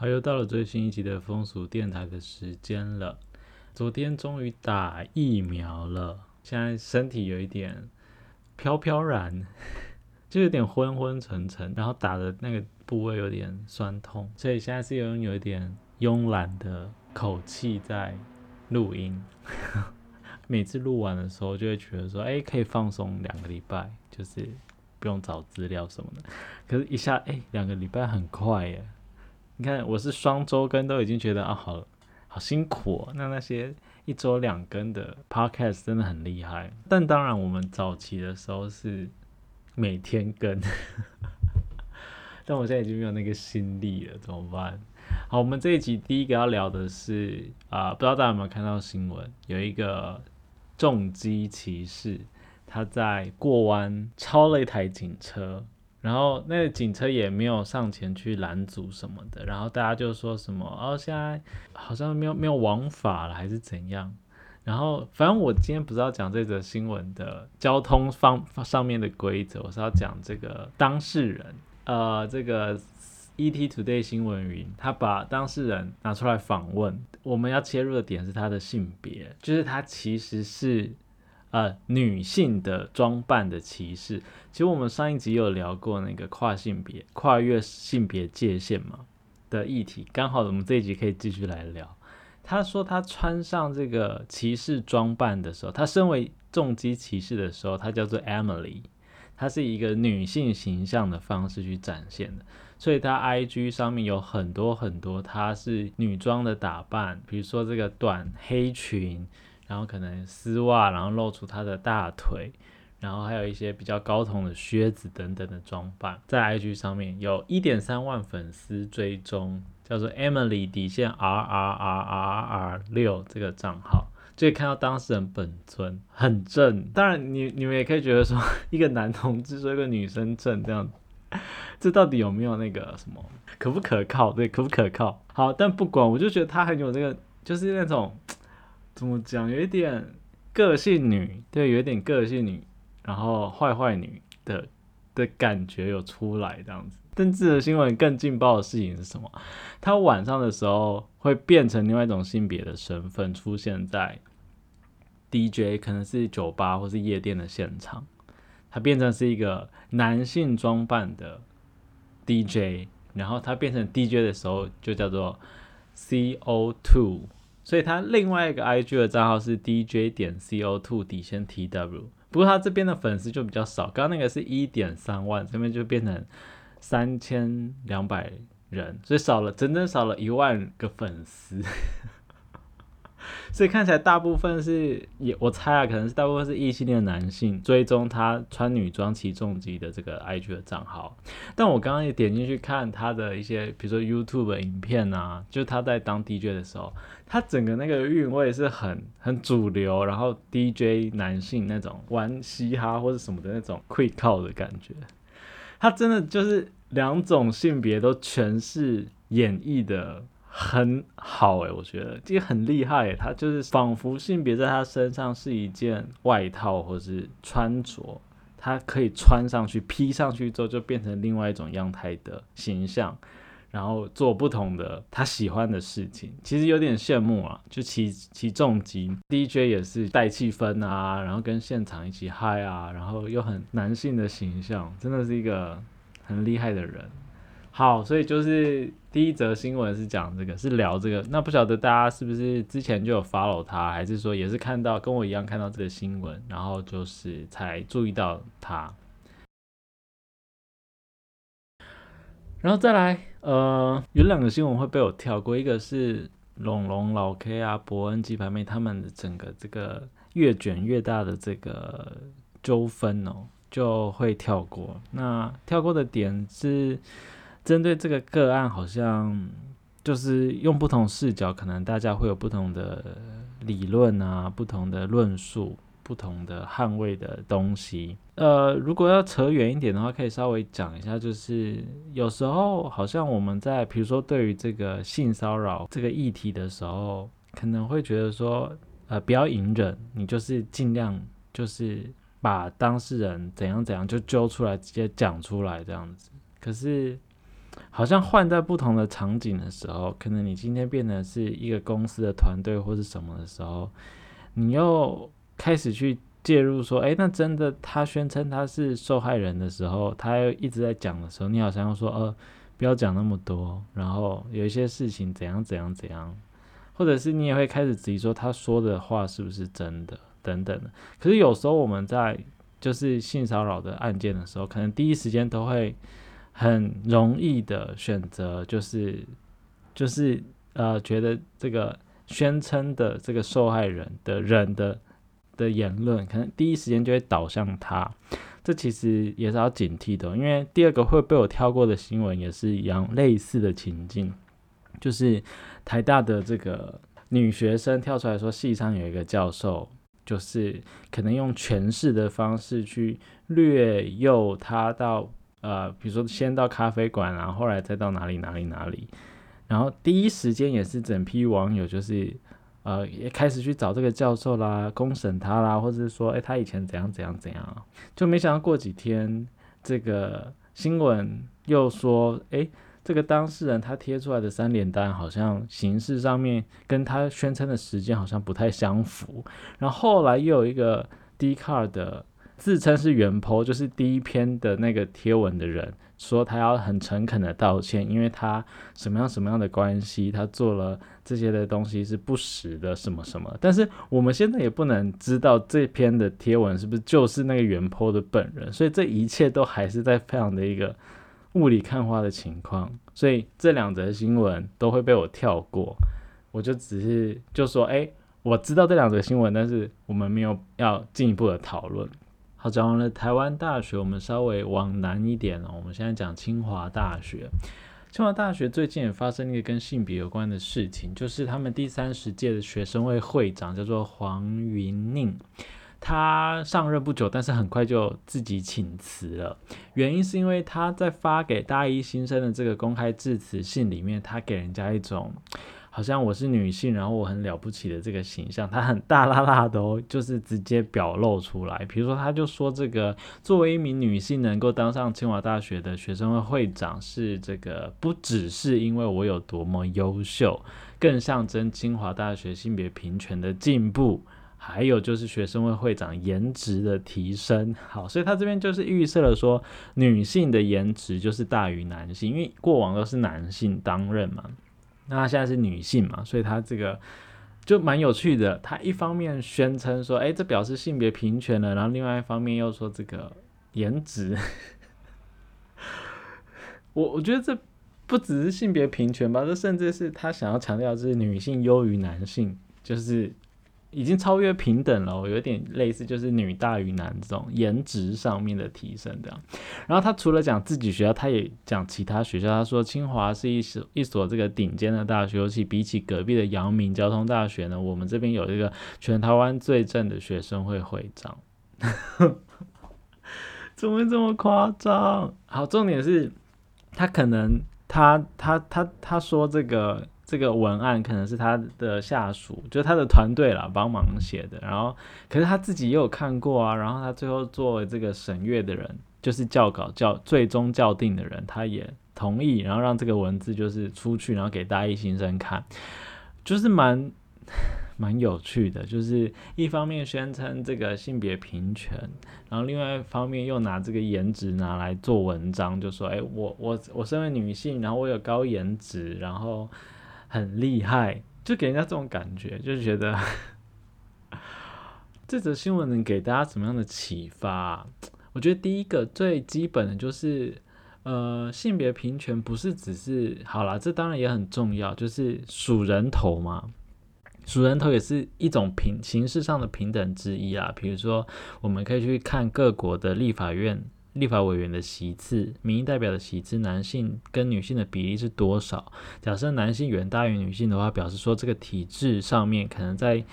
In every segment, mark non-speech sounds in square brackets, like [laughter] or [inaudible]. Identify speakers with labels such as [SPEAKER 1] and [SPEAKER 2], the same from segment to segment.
[SPEAKER 1] 好，又到了最新一集的风俗电台的时间了。昨天终于打疫苗了，现在身体有一点飘飘然，[laughs] 就有点昏昏沉沉，然后打的那个部位有点酸痛，所以现在是有有一点慵懒的口气在录音。[laughs] 每次录完的时候，就会觉得说，哎，可以放松两个礼拜，就是不用找资料什么的。可是，一下，哎，两个礼拜很快耶。你看，我是双周更都已经觉得啊，好好辛苦。哦。那那些一周两更的 podcast 真的很厉害。但当然，我们早期的时候是每天更，[laughs] 但我现在已经没有那个心力了，怎么办？好，我们这一集第一个要聊的是啊，不知道大家有没有看到新闻，有一个。重机骑士，他在过弯超了一台警车，然后那个警车也没有上前去拦阻什么的，然后大家就说什么哦，现在好像没有没有王法了，还是怎样？然后反正我今天不是要讲这则新闻的交通方上面的规则，我是要讲这个当事人，呃，这个。E.T. Today 新闻云，他把当事人拿出来访问。我们要切入的点是他的性别，就是他其实是呃女性的装扮的歧视。其实我们上一集有聊过那个跨性别、跨越性别界限嘛的议题，刚好我们这一集可以继续来聊。他说他穿上这个骑士装扮的时候，他身为重击骑士的时候，他叫做 Emily，他是一个女性形象的方式去展现的。所以她 IG 上面有很多很多，她是女装的打扮，比如说这个短黑裙，然后可能丝袜，然后露出她的大腿，然后还有一些比较高筒的靴子等等的装扮，在 IG 上面有一点三万粉丝追踪，叫做 Emily 底线 R R R R R 六这个账号，就可以看到当事人本尊很正。当然，你你们也可以觉得说，[laughs] 一个男同志说一个女生正这样。这到底有没有那个什么可不可靠？对，可不可靠？好，但不管，我就觉得他很有那个，就是那种怎么讲，有一点个性女，对，有一点个性女，然后坏坏女的的感觉有出来这样子。但这则新闻更劲爆的事情是什么？她晚上的时候会变成另外一种性别的身份，出现在 DJ，可能是酒吧或是夜店的现场。他变成是一个男性装扮的 DJ，然后他变成 DJ 的时候就叫做 CO2，所以他另外一个 IG 的账号是 DJ 点 CO2 底线 TW，不过他这边的粉丝就比较少，刚刚那个是一点三万，这边就变成三千两百人，所以少了整整少了一万个粉丝。所以看起来大部分是也，我猜啊，可能是大部分是异性恋男性追踪他穿女装骑重机的这个 IG 的账号。但我刚刚也点进去看他的一些，比如说 YouTube 的影片啊，就他在当 DJ 的时候，他整个那个韵味是很很主流，然后 DJ 男性那种玩嘻哈或者什么的那种 quick call 的感觉，他真的就是两种性别都全是演绎的。很好诶，我觉得这个很厉害。他就是仿佛性别在他身上是一件外套，或是穿着，他可以穿上去、披上去之后，就变成另外一种样态的形象，然后做不同的他喜欢的事情。其实有点羡慕啊，就骑骑重机，DJ 也是带气氛啊，然后跟现场一起嗨啊，然后又很男性的形象，真的是一个很厉害的人。好，所以就是第一则新闻是讲这个，是聊这个。那不晓得大家是不是之前就有 follow 他，还是说也是看到跟我一样看到这个新闻，然后就是才注意到他。然后再来，呃，有两个新闻会被我跳过，一个是龙龙老 K 啊、伯恩鸡排妹他们的整个这个越卷越大的这个纠纷哦，就会跳过。那跳过的点是。针对这个个案，好像就是用不同视角，可能大家会有不同的理论啊，不同的论述，不同的捍卫的东西。呃，如果要扯远一点的话，可以稍微讲一下，就是有时候好像我们在，比如说对于这个性骚扰这个议题的时候，可能会觉得说，呃，不要隐忍，你就是尽量就是把当事人怎样怎样就揪出来，直接讲出来这样子。可是。好像换在不同的场景的时候，可能你今天变得是一个公司的团队或是什么的时候，你又开始去介入说，诶，那真的他宣称他是受害人的时候，他又一直在讲的时候，你好像又说，呃，不要讲那么多，然后有一些事情怎样怎样怎样，或者是你也会开始质疑说他说的话是不是真的等等的。可是有时候我们在就是性骚扰的案件的时候，可能第一时间都会。很容易的选择就是就是呃，觉得这个宣称的这个受害人的人的的言论，可能第一时间就会导向他。这其实也是要警惕的，因为第二个会被我跳过的新闻也是一样类似的情境，就是台大的这个女学生跳出来说，系上有一个教授，就是可能用诠释的方式去略诱他到。呃，比如说先到咖啡馆，然后后来再到哪里哪里哪里，然后第一时间也是整批网友就是呃也开始去找这个教授啦，公审他啦，或者是说，哎，他以前怎样怎样怎样，就没想到过几天这个新闻又说，哎，这个当事人他贴出来的三联单好像形式上面跟他宣称的时间好像不太相符，然后后来又有一个 D card 的。自称是原 po，就是第一篇的那个贴文的人说他要很诚恳的道歉，因为他什么样什么样的关系，他做了这些的东西是不实的什么什么。但是我们现在也不能知道这篇的贴文是不是就是那个原 po 的本人，所以这一切都还是在非常的一个雾里看花的情况。所以这两则新闻都会被我跳过，我就只是就说，哎，我知道这两则新闻，但是我们没有要进一步的讨论。好，讲完了台湾大学，我们稍微往南一点哦。我们现在讲清华大学。清华大学最近也发生一个跟性别有关的事情，就是他们第三十届的学生会会长叫做黄云宁，他上任不久，但是很快就自己请辞了。原因是因为他在发给大一新生的这个公开致辞信里面，他给人家一种。好像我是女性，然后我很了不起的这个形象，他很大拉拉的哦，就是直接表露出来。比如说，他就说这个作为一名女性能够当上清华大学的学生会会长，是这个不只是因为我有多么优秀，更象征清华大学性别平权的进步，还有就是学生会会长颜值的提升。好，所以他这边就是预设了说，女性的颜值就是大于男性，因为过往都是男性担任嘛。那她现在是女性嘛，所以她这个就蛮有趣的。她一方面宣称说，哎，这表示性别平权了，然后另外一方面又说这个颜值。我我觉得这不只是性别平权吧，这甚至是他想要强调是女性优于男性，就是。已经超越平等了，有点类似就是女大于男这种颜值上面的提升这样。然后他除了讲自己学校，他也讲其他学校。他说清华是一所一所这个顶尖的大学，尤其比起隔壁的阳明交通大学呢，我们这边有一个全台湾最正的学生会会长。[laughs] 怎么会这么夸张？好，重点是他可能他他他他说这个。这个文案可能是他的下属，就是他的团队啦，帮忙写的。然后，可是他自己也有看过啊。然后他最后做这个审阅的人，就是校稿校最终校定的人，他也同意，然后让这个文字就是出去，然后给大一新生看，就是蛮。[laughs] 蛮有趣的，就是一方面宣称这个性别平权，然后另外一方面又拿这个颜值拿来做文章，就说：“哎，我我我身为女性，然后我有高颜值，然后很厉害，就给人家这种感觉，就觉得 [laughs] 这则新闻能给大家什么样的启发？我觉得第一个最基本的就是，呃，性别平权不是只是好啦，这当然也很重要，就是数人头嘛。”数人头也是一种平形式上的平等之一啊。比如说，我们可以去看各国的立法院立法委员的席次，民意代表的席次，男性跟女性的比例是多少？假设男性远大于女性的话，表示说这个体制上面可能在。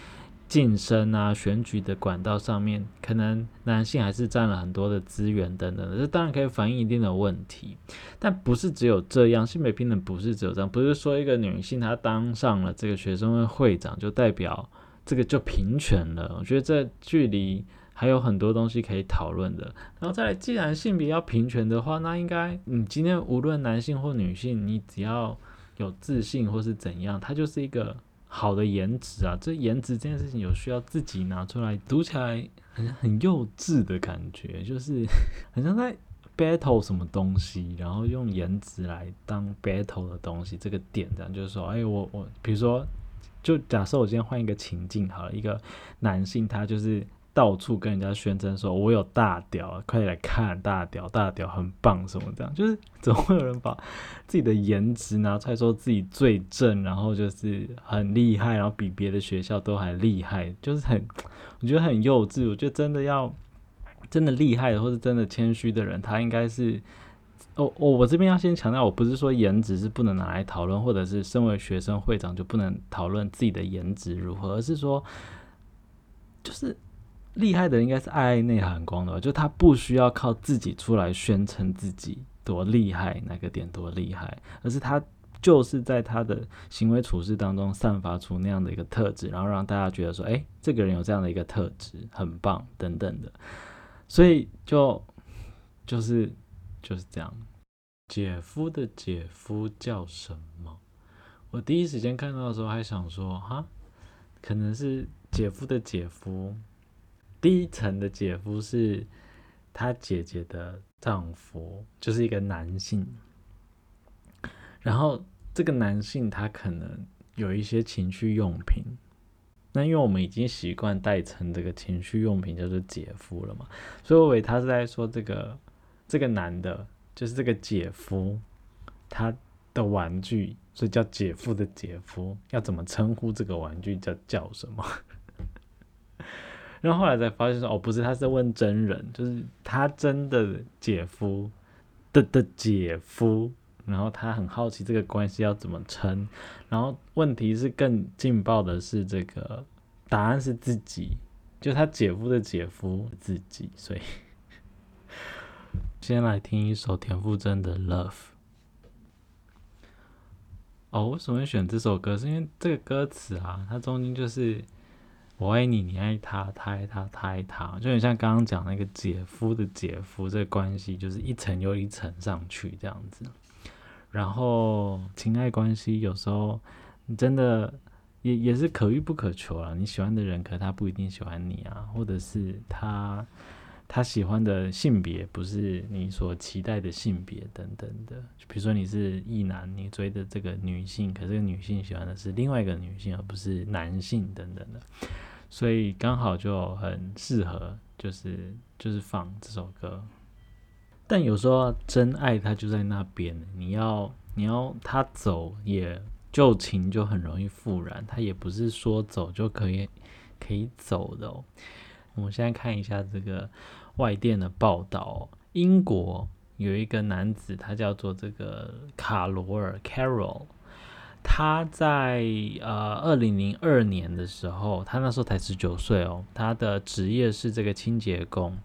[SPEAKER 1] 晋升啊，选举的管道上面，可能男性还是占了很多的资源等等，这当然可以反映一定的问题，但不是只有这样，性别平等不是只有这样，不是说一个女性她当上了这个学生会会长就代表这个就平权了，我觉得这距离还有很多东西可以讨论的。然后再来，既然性别要平权的话，那应该你今天无论男性或女性，你只要有自信或是怎样，它就是一个好的颜值啊。这颜值这件事情有需要自己拿出来读起来很很幼稚的感觉，就是很像在 battle 什么东西，然后用颜值来当 battle 的东西。这个点这样就是说，哎，我我比如说，就假设我今天换一个情境好了，一个男性他就是。到处跟人家宣称说：“我有大屌，快来看大屌，大屌很棒，什么这样？就是总会有人把自己的颜值拿出来说自己最正，然后就是很厉害，然后比别的学校都还厉害，就是很我觉得很幼稚。我觉得真的要真的厉害的，或是真的谦虚的人，他应该是哦哦，我这边要先强调，我不是说颜值是不能拿来讨论，或者是身为学生会长就不能讨论自己的颜值如何，而是说就是。”厉害的应该是爱内涵光的吧，就他不需要靠自己出来宣称自己多厉害，哪个点多厉害，而是他就是在他的行为处事当中散发出那样的一个特质，然后让大家觉得说，哎，这个人有这样的一个特质，很棒等等的，所以就就是就是这样。姐夫的姐夫叫什么？我第一时间看到的时候还想说，哈，可能是姐夫的姐夫。第一层的姐夫是他姐姐的丈夫，就是一个男性。然后这个男性他可能有一些情趣用品，那因为我们已经习惯代称这个情趣用品叫做姐夫了嘛，所以我以为他是在说这个这个男的，就是这个姐夫他的玩具，所以叫姐夫的姐夫要怎么称呼这个玩具叫叫什么？然后后来才发现说，哦，不是，他是问真人，就是他真的姐夫的的姐夫。然后他很好奇这个关系要怎么称。然后问题是更劲爆的是，这个答案是自己，就他姐夫的姐夫自己。所以先来听一首田馥甄的《Love》。哦，为什么会选这首歌？是因为这个歌词啊，它中间就是。我爱你，你爱他，他爱他，他爱他，就很像刚刚讲那个姐夫的姐夫，这个关系就是一层又一层上去这样子。然后情爱关系有时候你真的也也是可遇不可求啊。你喜欢的人，可他不一定喜欢你啊，或者是他他喜欢的性别不是你所期待的性别等等的。比如说你是异男，你追的这个女性，可是女性喜欢的是另外一个女性，而不是男性等等的。所以刚好就很适合，就是就是放这首歌。但有时候真爱它就在那边，你要你要他走，也旧情就很容易复燃。他也不是说走就可以可以走的。我们现在看一下这个外电的报道，英国有一个男子，他叫做这个卡罗尔 （Carol）。他在呃二零零二年的时候，他那时候才十九岁哦。他的职业是这个清洁工。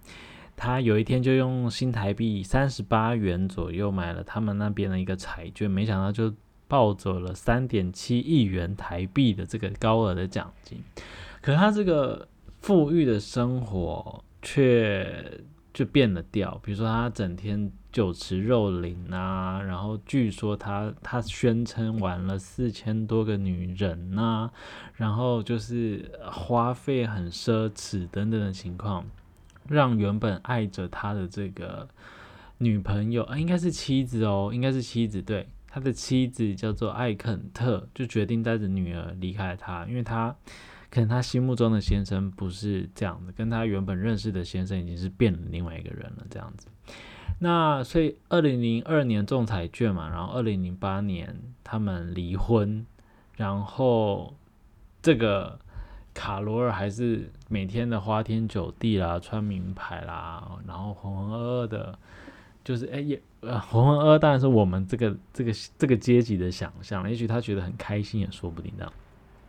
[SPEAKER 1] 他有一天就用新台币三十八元左右买了他们那边的一个彩券，没想到就抱走了三点七亿元台币的这个高额的奖金。可他这个富裕的生活却就变了调，比如说他整天。酒池肉林啊，然后据说他他宣称玩了四千多个女人呐，然后就是花费很奢侈等等的情况，让原本爱着他的这个女朋友啊，应该是妻子哦，应该是妻子，对，他的妻子叫做艾肯特，就决定带着女儿离开他，因为他可能他心目中的先生不是这样的，跟他原本认识的先生已经是变了另外一个人了，这样子。那所以，二零零二年中彩卷嘛，然后二零零八年他们离婚，然后这个卡罗尔还是每天的花天酒地啦，穿名牌啦，然后浑浑噩噩的，就是哎也呃浑浑噩噩，当然是我们这个这个这个阶级的想象，也许他觉得很开心也说不定这样。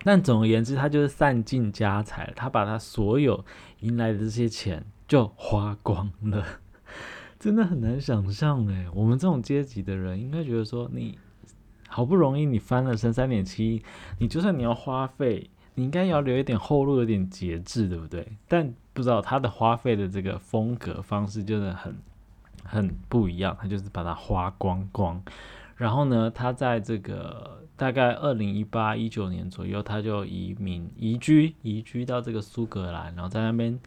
[SPEAKER 1] 但总而言之，他就是散尽家财，他把他所有赢来的这些钱就花光了。[laughs] 真的很难想象哎，我们这种阶级的人应该觉得说，你好不容易你翻了身三点七，你就算你要花费你应该要留一点后路，有点节制，对不对？但不知道他的花费的这个风格方式就是很很不一样，他就是把它花光光。然后呢，他在这个大概二零一八一九年左右，他就移民移居移居到这个苏格兰，然后在那边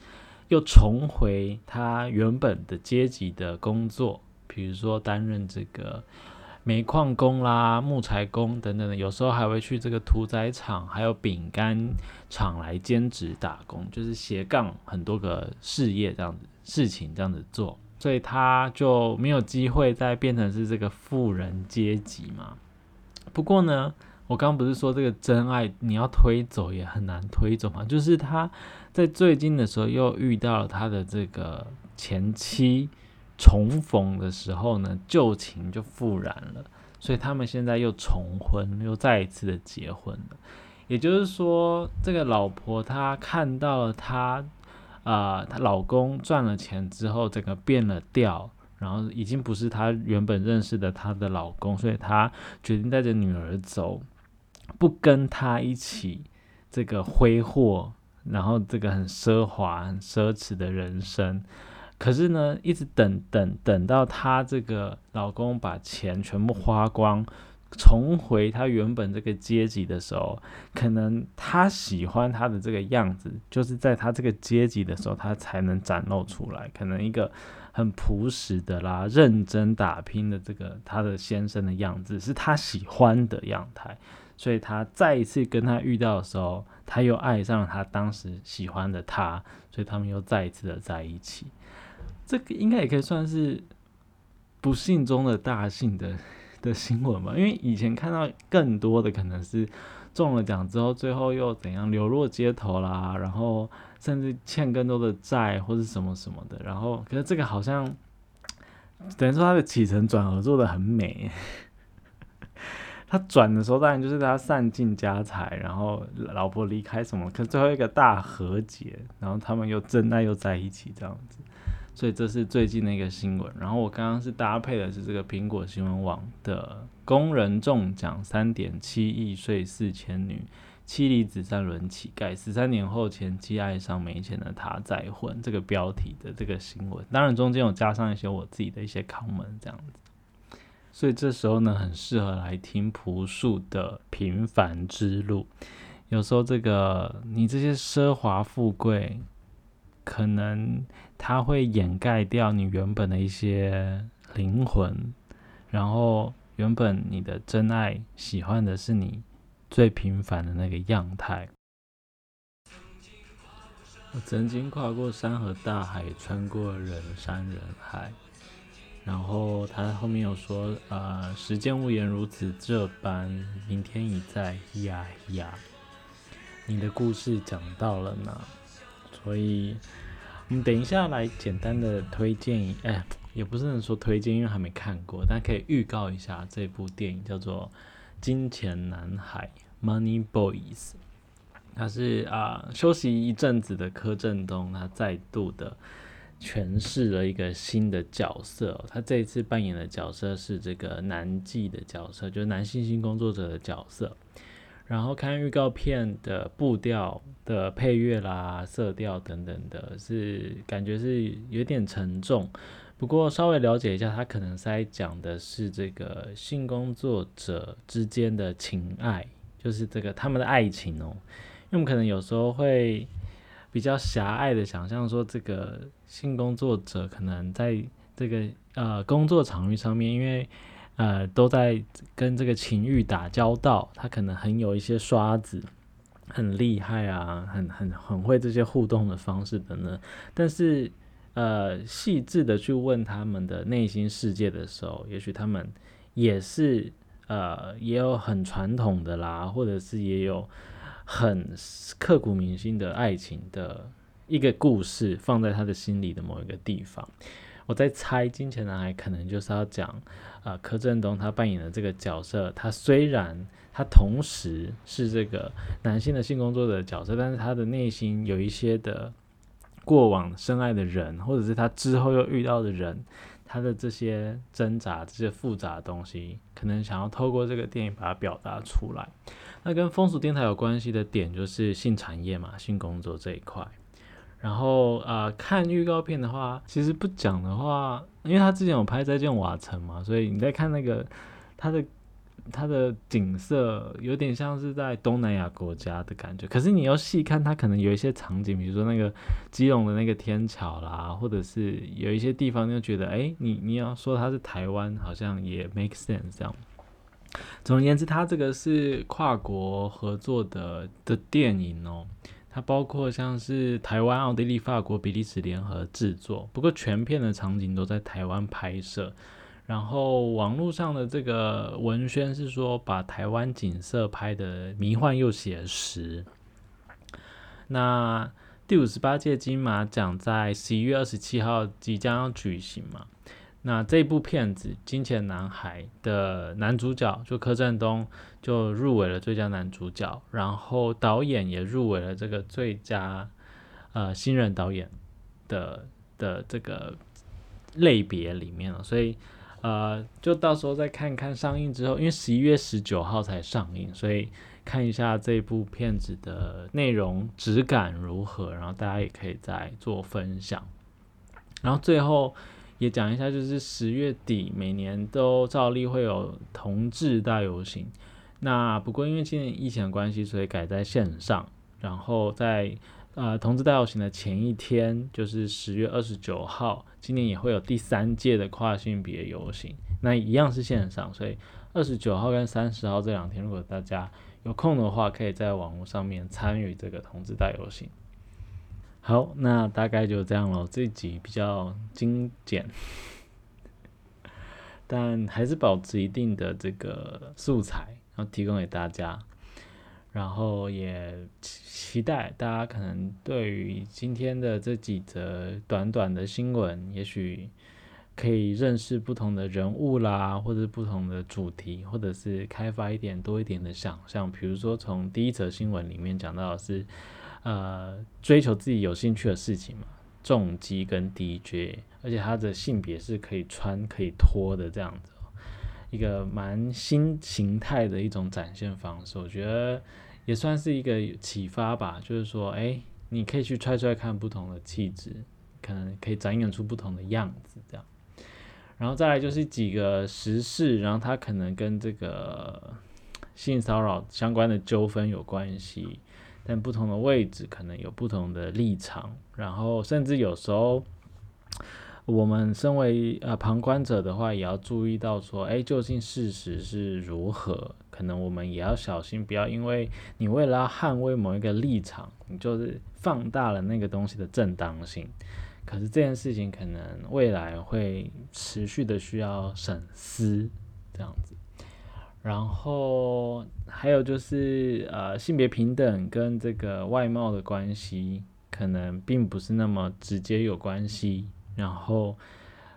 [SPEAKER 1] 又重回他原本的阶级的工作，比如说担任这个煤矿工啦、木材工等等的，有时候还会去这个屠宰场还有饼干厂来兼职打工，就是斜杠很多个事业这样子事情这样子做。所以他就没有机会再变成是这个富人阶级嘛。不过呢，我刚刚不是说这个真爱你要推走也很难推走嘛？就是他在最近的时候又遇到了他的这个前妻重逢的时候呢，旧情就复燃了。所以他们现在又重婚，又再一次的结婚了。也就是说，这个老婆她看到了他。啊，她老公赚了钱之后，整个变了调，然后已经不是她原本认识的她的老公，所以她决定带着女儿走，不跟他一起这个挥霍，然后这个很奢华、很奢侈的人生。可是呢，一直等等等到她这个老公把钱全部花光。重回他原本这个阶级的时候，可能他喜欢他的这个样子，就是在他这个阶级的时候，他才能展露出来。可能一个很朴实的啦，认真打拼的这个他的先生的样子，是他喜欢的样态。所以他再一次跟他遇到的时候，他又爱上了他当时喜欢的他，所以他们又再一次的在一起。这个应该也可以算是不幸中的大幸的。的新闻嘛，因为以前看到更多的可能是中了奖之后，最后又怎样流落街头啦，然后甚至欠更多的债或者什么什么的，然后可是这个好像等于说他的起承转合做的很美，[laughs] 他转的时候当然就是他散尽家财，然后老婆离开什么，可最后一个大和解，然后他们又真爱又在一起这样子。所以这是最近的一个新闻，然后我刚刚是搭配的是这个苹果新闻网的工人中奖三点七亿税四千女，妻离子散轮乞丐，十三年后前妻爱上没钱的他再婚，这个标题的这个新闻，当然中间有加上一些我自己的一些 comment 这样子，所以这时候呢很适合来听朴树的平凡之路，有时候这个你这些奢华富贵。可能它会掩盖掉你原本的一些灵魂，然后原本你的真爱喜欢的是你最平凡的那个样态。我曾经跨过山和大海，穿过人山人海。然后他后面有说，呃，时间无言如此这般，明天已在呀呀。你的故事讲到了呢。所以，我们等一下来简单的推荐一，哎，也不是能说推荐，因为还没看过，但可以预告一下这部电影叫做《金钱男孩》（Money Boys）。他是啊，休息一阵子的柯震东，他再度的诠释了一个新的角色。他这一次扮演的角色是这个男妓的角色，就是男性性工作者的角色。然后看预告片的步调的配乐啦、色调等等的，是感觉是有点沉重。不过稍微了解一下，他可能在讲的是这个性工作者之间的情爱，就是这个他们的爱情哦。因为我们可能有时候会比较狭隘的想象说，这个性工作者可能在这个呃工作场域上面，因为呃，都在跟这个情欲打交道，他可能很有一些刷子，很厉害啊，很很很会这些互动的方式等等。但是，呃，细致的去问他们的内心世界的时候，也许他们也是呃，也有很传统的啦，或者是也有很刻骨铭心的爱情的一个故事，放在他的心里的某一个地方。我在猜，金钱男孩可能就是要讲，啊，柯震东他扮演的这个角色，他虽然他同时是这个男性的性工作者角色，但是他的内心有一些的过往深爱的人，或者是他之后又遇到的人，他的这些挣扎、这些复杂的东西，可能想要透过这个电影把它表达出来。那跟风俗电台有关系的点就是性产业嘛，性工作这一块。然后啊，看预告片的话，其实不讲的话，因为他之前有拍《再见瓦城》嘛，所以你在看那个他的。它的景色有点像是在东南亚国家的感觉，可是你要细看，它可能有一些场景，比如说那个基隆的那个天桥啦，或者是有一些地方就觉得，哎，你你要说它是台湾，好像也 make sense 这样。总而言之，它这个是跨国合作的的电影哦，它包括像是台湾、奥地利、法国、比利时联合制作，不过全片的场景都在台湾拍摄。然后网络上的这个文宣是说，把台湾景色拍的迷幻又写实。那第五十八届金马奖在十一月二十七号即将要举行嘛？那这部片子《金钱男孩》的男主角就柯震东就入围了最佳男主角，然后导演也入围了这个最佳呃新人导演的的这个类别里面了，所以。呃，就到时候再看看上映之后，因为十一月十九号才上映，所以看一下这部片子的内容质感如何，然后大家也可以再做分享。然后最后也讲一下，就是十月底每年都照例会有同志大游行，那不过因为今年疫情的关系，所以改在线上，然后在。呃，同志大游行的前一天就是十月二十九号，今年也会有第三届的跨性别游行，那一样是线上，所以二十九号跟三十号这两天，如果大家有空的话，可以在网络上面参与这个同志大游行。好，那大概就这样了，这集比较精简，[laughs] 但还是保持一定的这个素材，然后提供给大家。然后也期待大家可能对于今天的这几则短短的新闻，也许可以认识不同的人物啦，或者不同的主题，或者是开发一点多一点的想象。比如说从第一则新闻里面讲到的是，呃，追求自己有兴趣的事情嘛，重击跟 DJ，而且他的性别是可以穿可以脱的这样子。一个蛮新形态的一种展现方式，我觉得也算是一个启发吧。就是说，哎，你可以去揣揣看不同的气质，可能可以展演出不同的样子，这样。然后再来就是几个时事，然后它可能跟这个性骚扰相关的纠纷有关系，但不同的位置可能有不同的立场，然后甚至有时候。我们身为呃旁观者的话，也要注意到说，哎，究竟事实是如何？可能我们也要小心，不要因为你为了要捍卫某一个立场，你就是放大了那个东西的正当性。可是这件事情可能未来会持续的需要审思这样子。然后还有就是呃性别平等跟这个外貌的关系，可能并不是那么直接有关系。然后，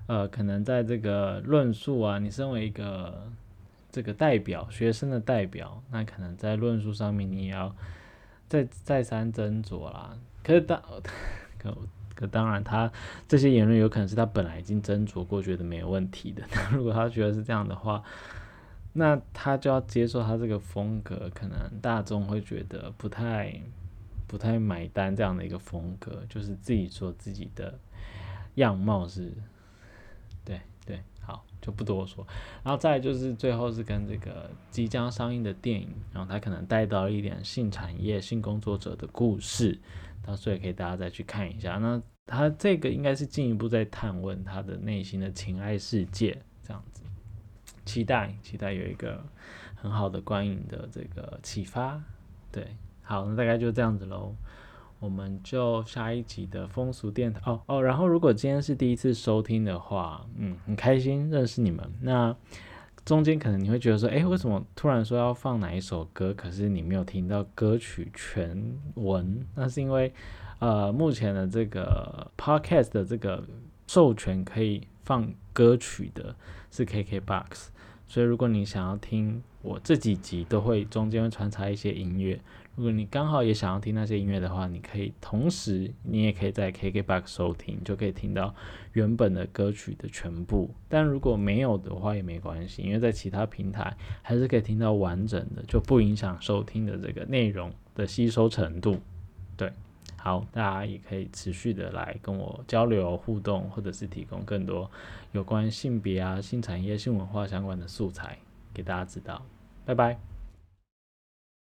[SPEAKER 1] 呃，可能在这个论述啊，你身为一个这个代表学生的代表，那可能在论述上面你也要再再三斟酌啦。可是当可可当然，他这些言论有可能是他本来已经斟酌过，觉得没有问题的。那如果他觉得是这样的话，那他就要接受他这个风格，可能大众会觉得不太不太买单这样的一个风格，就是自己说自己的。样貌是，对对，好就不多说，然后再就是最后是跟这个即将上映的电影，然后他可能带到一点性产业、性工作者的故事，到时候也可以大家再去看一下。那他这个应该是进一步在探问他的内心的情爱世界，这样子，期待期待有一个很好的观影的这个启发。对，好，那大概就这样子喽。我们就下一集的风俗电台哦哦，然后如果今天是第一次收听的话，嗯，很开心认识你们。那中间可能你会觉得说，哎，为什么突然说要放哪一首歌，可是你没有听到歌曲全文？那是因为呃，目前的这个 podcast 的这个授权可以放歌曲的是 KKBOX，所以如果你想要听我这几集，都会中间会穿插一些音乐。如果你刚好也想要听那些音乐的话，你可以同时，你也可以在 KKBOX 收听，就可以听到原本的歌曲的全部。但如果没有的话也没关系，因为在其他平台还是可以听到完整的，就不影响收听的这个内容的吸收程度。好，大家也可以持续的来跟我交流互动，或者是提供更多有关性别啊、性产业、性文化相关的素材给大家知道。拜拜。